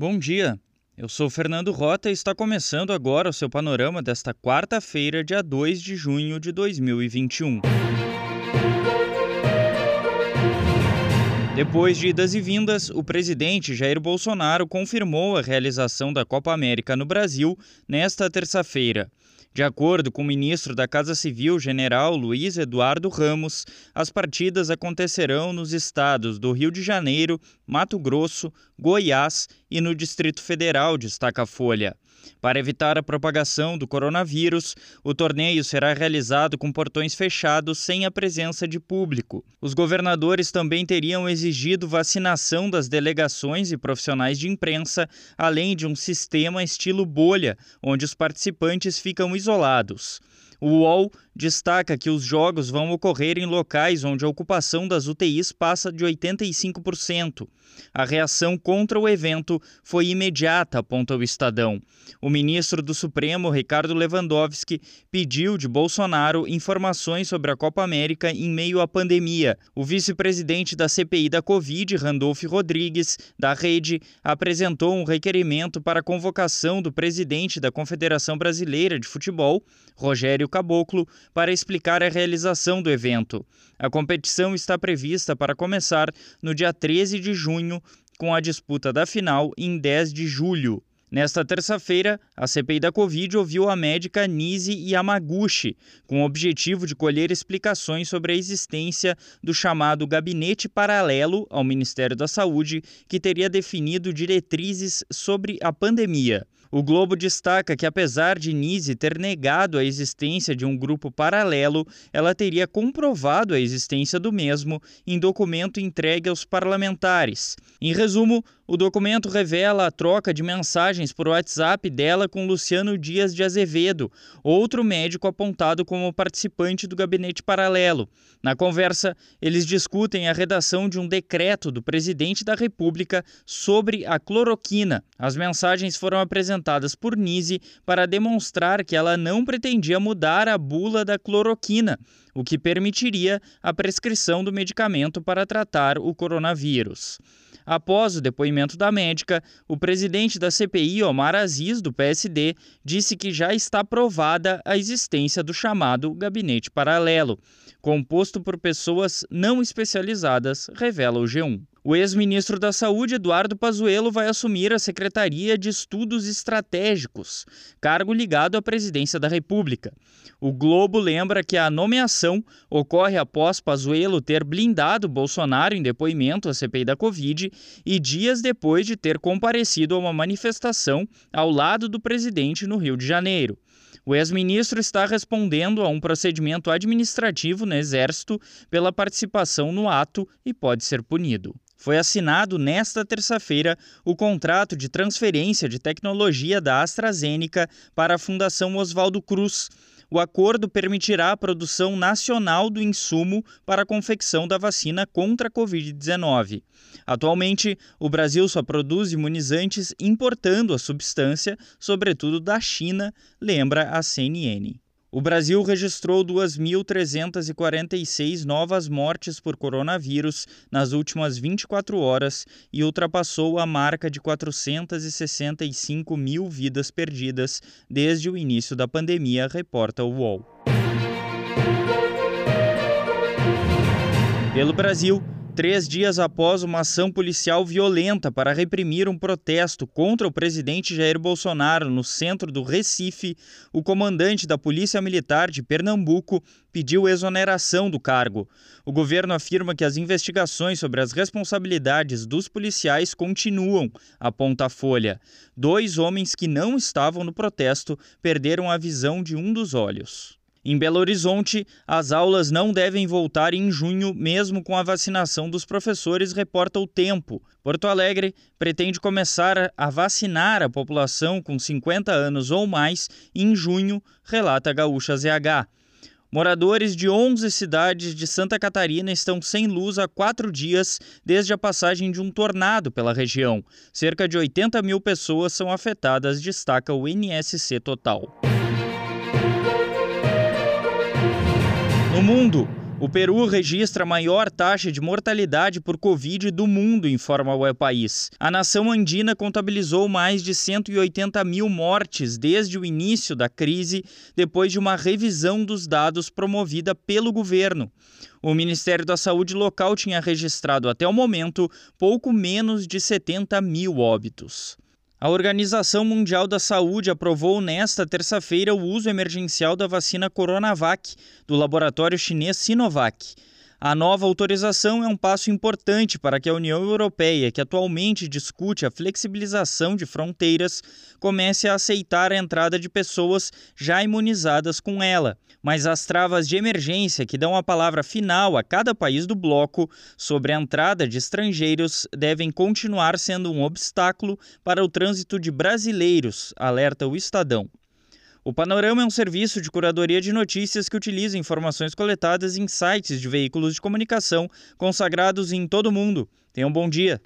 Bom dia, eu sou Fernando Rota e está começando agora o seu panorama desta quarta-feira, dia 2 de junho de 2021. Depois de idas e vindas, o presidente Jair Bolsonaro confirmou a realização da Copa América no Brasil nesta terça-feira. De acordo com o ministro da Casa Civil, general Luiz Eduardo Ramos, as partidas acontecerão nos estados do Rio de Janeiro, Mato Grosso, Goiás e no Distrito Federal, destaca a Folha. Para evitar a propagação do coronavírus, o torneio será realizado com portões fechados sem a presença de público. Os governadores também teriam exigido vacinação das delegações e profissionais de imprensa, além de um sistema estilo bolha, onde os participantes ficam isolados. O UOL destaca que os jogos vão ocorrer em locais onde a ocupação das UTIs passa de 85%. A reação contra o evento foi imediata, aponta o Estadão. O ministro do Supremo, Ricardo Lewandowski, pediu de Bolsonaro informações sobre a Copa América em meio à pandemia. O vice-presidente da CPI da Covid, Randolph Rodrigues, da Rede, apresentou um requerimento para a convocação do presidente da Confederação Brasileira de Futebol, Rogério Caboclo, para explicar a realização do evento. A competição está prevista para começar no dia 13 de junho, com a disputa da final em 10 de julho. Nesta terça-feira, a CPI da Covid ouviu a médica Nise Yamaguchi, com o objetivo de colher explicações sobre a existência do chamado Gabinete Paralelo ao Ministério da Saúde, que teria definido diretrizes sobre a pandemia. O Globo destaca que, apesar de Nise ter negado a existência de um grupo paralelo, ela teria comprovado a existência do mesmo em documento entregue aos parlamentares. Em resumo, o documento revela a troca de mensagens por WhatsApp dela com Luciano Dias de Azevedo, outro médico apontado como participante do gabinete paralelo. Na conversa, eles discutem a redação de um decreto do presidente da República sobre a cloroquina. As mensagens foram apresentadas por Nise para demonstrar que ela não pretendia mudar a bula da cloroquina, o que permitiria a prescrição do medicamento para tratar o coronavírus. Após o depoimento da médica, o presidente da CPI, Omar Aziz, do PSD, disse que já está provada a existência do chamado gabinete paralelo, composto por pessoas não especializadas, revela o G1. O ex-ministro da Saúde, Eduardo Pazuello, vai assumir a Secretaria de Estudos Estratégicos, cargo ligado à presidência da República. O Globo lembra que a nomeação ocorre após Pazuello ter blindado Bolsonaro em depoimento à CPI da Covid e dias depois de ter comparecido a uma manifestação ao lado do presidente no Rio de Janeiro. O ex-ministro está respondendo a um procedimento administrativo no Exército pela participação no ato e pode ser punido. Foi assinado nesta terça-feira o contrato de transferência de tecnologia da AstraZeneca para a Fundação Oswaldo Cruz. O acordo permitirá a produção nacional do insumo para a confecção da vacina contra a Covid-19. Atualmente, o Brasil só produz imunizantes importando a substância, sobretudo da China, lembra a CNN. O Brasil registrou 2.346 novas mortes por coronavírus nas últimas 24 horas e ultrapassou a marca de 465 mil vidas perdidas desde o início da pandemia, reporta o UOL. Pelo Brasil, três dias após uma ação policial violenta para reprimir um protesto contra o presidente Jair Bolsonaro no centro do Recife, o comandante da Polícia Militar de Pernambuco pediu exoneração do cargo. O governo afirma que as investigações sobre as responsabilidades dos policiais continuam, aponta a Folha. Dois homens que não estavam no protesto perderam a visão de um dos olhos. Em Belo Horizonte, as aulas não devem voltar em junho, mesmo com a vacinação dos professores, reporta o Tempo. Porto Alegre pretende começar a vacinar a população com 50 anos ou mais em junho, relata a Gaúcha ZH. Moradores de 11 cidades de Santa Catarina estão sem luz há quatro dias desde a passagem de um tornado pela região. Cerca de 80 mil pessoas são afetadas, destaca o NSC Total. No mundo, O Peru registra a maior taxa de mortalidade por Covid do mundo, informa o país. A nação andina contabilizou mais de 180 mil mortes desde o início da crise, depois de uma revisão dos dados promovida pelo governo. O Ministério da Saúde local tinha registrado até o momento pouco menos de 70 mil óbitos. A Organização Mundial da Saúde aprovou nesta terça-feira o uso emergencial da vacina Coronavac do laboratório chinês Sinovac. A nova autorização é um passo importante para que a União Europeia, que atualmente discute a flexibilização de fronteiras, comece a aceitar a entrada de pessoas já imunizadas com ela. Mas as travas de emergência que dão a palavra final a cada país do bloco sobre a entrada de estrangeiros devem continuar sendo um obstáculo para o trânsito de brasileiros, alerta o Estadão. O Panorama é um serviço de curadoria de notícias que utiliza informações coletadas em sites de veículos de comunicação consagrados em todo o mundo. Tenham um bom dia.